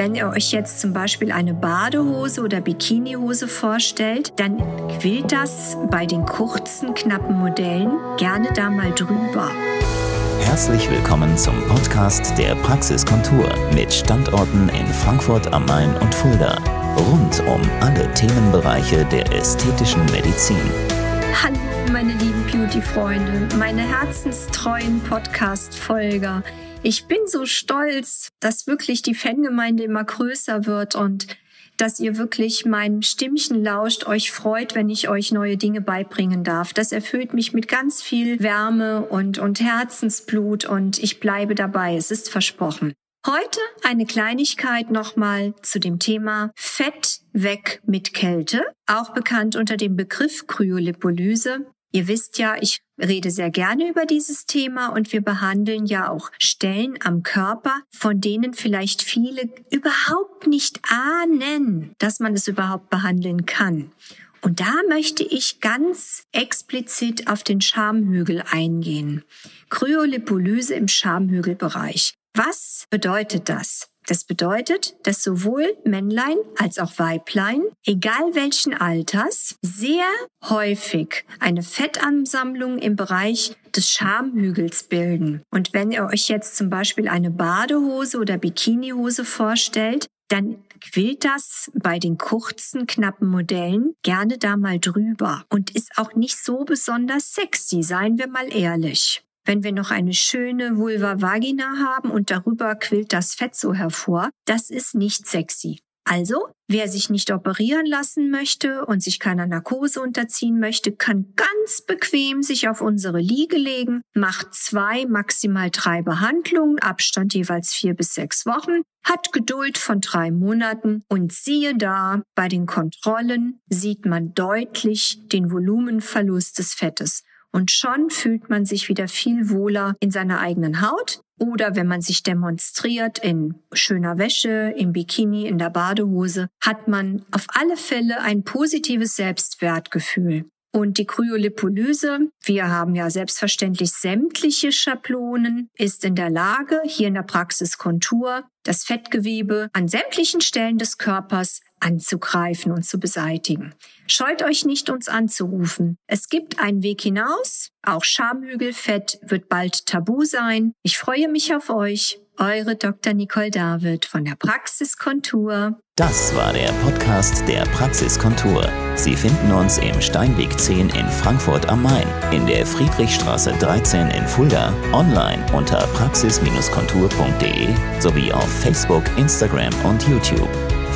Wenn ihr euch jetzt zum Beispiel eine Badehose oder Bikinihose vorstellt, dann quillt das bei den kurzen, knappen Modellen gerne da mal drüber. Herzlich willkommen zum Podcast der Praxiskontur mit Standorten in Frankfurt am Main und Fulda. Rund um alle Themenbereiche der ästhetischen Medizin. Hallo, meine lieben Beauty-Freunde, meine herzenstreuen Podcast-Folger. Ich bin so stolz, dass wirklich die Fangemeinde immer größer wird und dass ihr wirklich meinem Stimmchen lauscht, euch freut, wenn ich euch neue Dinge beibringen darf. Das erfüllt mich mit ganz viel Wärme und, und Herzensblut und ich bleibe dabei. Es ist versprochen. Heute eine Kleinigkeit nochmal zu dem Thema Fett weg mit Kälte, auch bekannt unter dem Begriff Kryolipolyse. Ihr wisst ja, ich rede sehr gerne über dieses Thema und wir behandeln ja auch Stellen am Körper, von denen vielleicht viele überhaupt nicht ahnen, dass man es überhaupt behandeln kann. Und da möchte ich ganz explizit auf den Schamhügel eingehen. Kryolipolyse im Schamhügelbereich. Was bedeutet das? Das bedeutet, dass sowohl Männlein als auch Weiblein, egal welchen Alters, sehr häufig eine Fettansammlung im Bereich des Schamhügels bilden. Und wenn ihr euch jetzt zum Beispiel eine Badehose oder Bikinihose vorstellt, dann quillt das bei den kurzen, knappen Modellen gerne da mal drüber und ist auch nicht so besonders sexy, seien wir mal ehrlich. Wenn wir noch eine schöne Vulva Vagina haben und darüber quillt das Fett so hervor, das ist nicht sexy. Also, wer sich nicht operieren lassen möchte und sich keiner Narkose unterziehen möchte, kann ganz bequem sich auf unsere Liege legen, macht zwei, maximal drei Behandlungen, Abstand jeweils vier bis sechs Wochen, hat Geduld von drei Monaten und siehe da, bei den Kontrollen sieht man deutlich den Volumenverlust des Fettes. Und schon fühlt man sich wieder viel wohler in seiner eigenen Haut. Oder wenn man sich demonstriert in schöner Wäsche, im Bikini, in der Badehose, hat man auf alle Fälle ein positives Selbstwertgefühl. Und die Kryolipolyse, wir haben ja selbstverständlich sämtliche Schablonen, ist in der Lage, hier in der Praxis Kontur, das Fettgewebe an sämtlichen Stellen des Körpers anzugreifen und zu beseitigen. Scheut euch nicht, uns anzurufen. Es gibt einen Weg hinaus. Auch Schamhügelfett wird bald tabu sein. Ich freue mich auf euch. Eure Dr. Nicole David von der Praxiskontur. Das war der Podcast der Praxiskontur. Sie finden uns im Steinweg 10 in Frankfurt am Main, in der Friedrichstraße 13 in Fulda, online unter praxis-kontur.de sowie auf Facebook, Instagram und YouTube.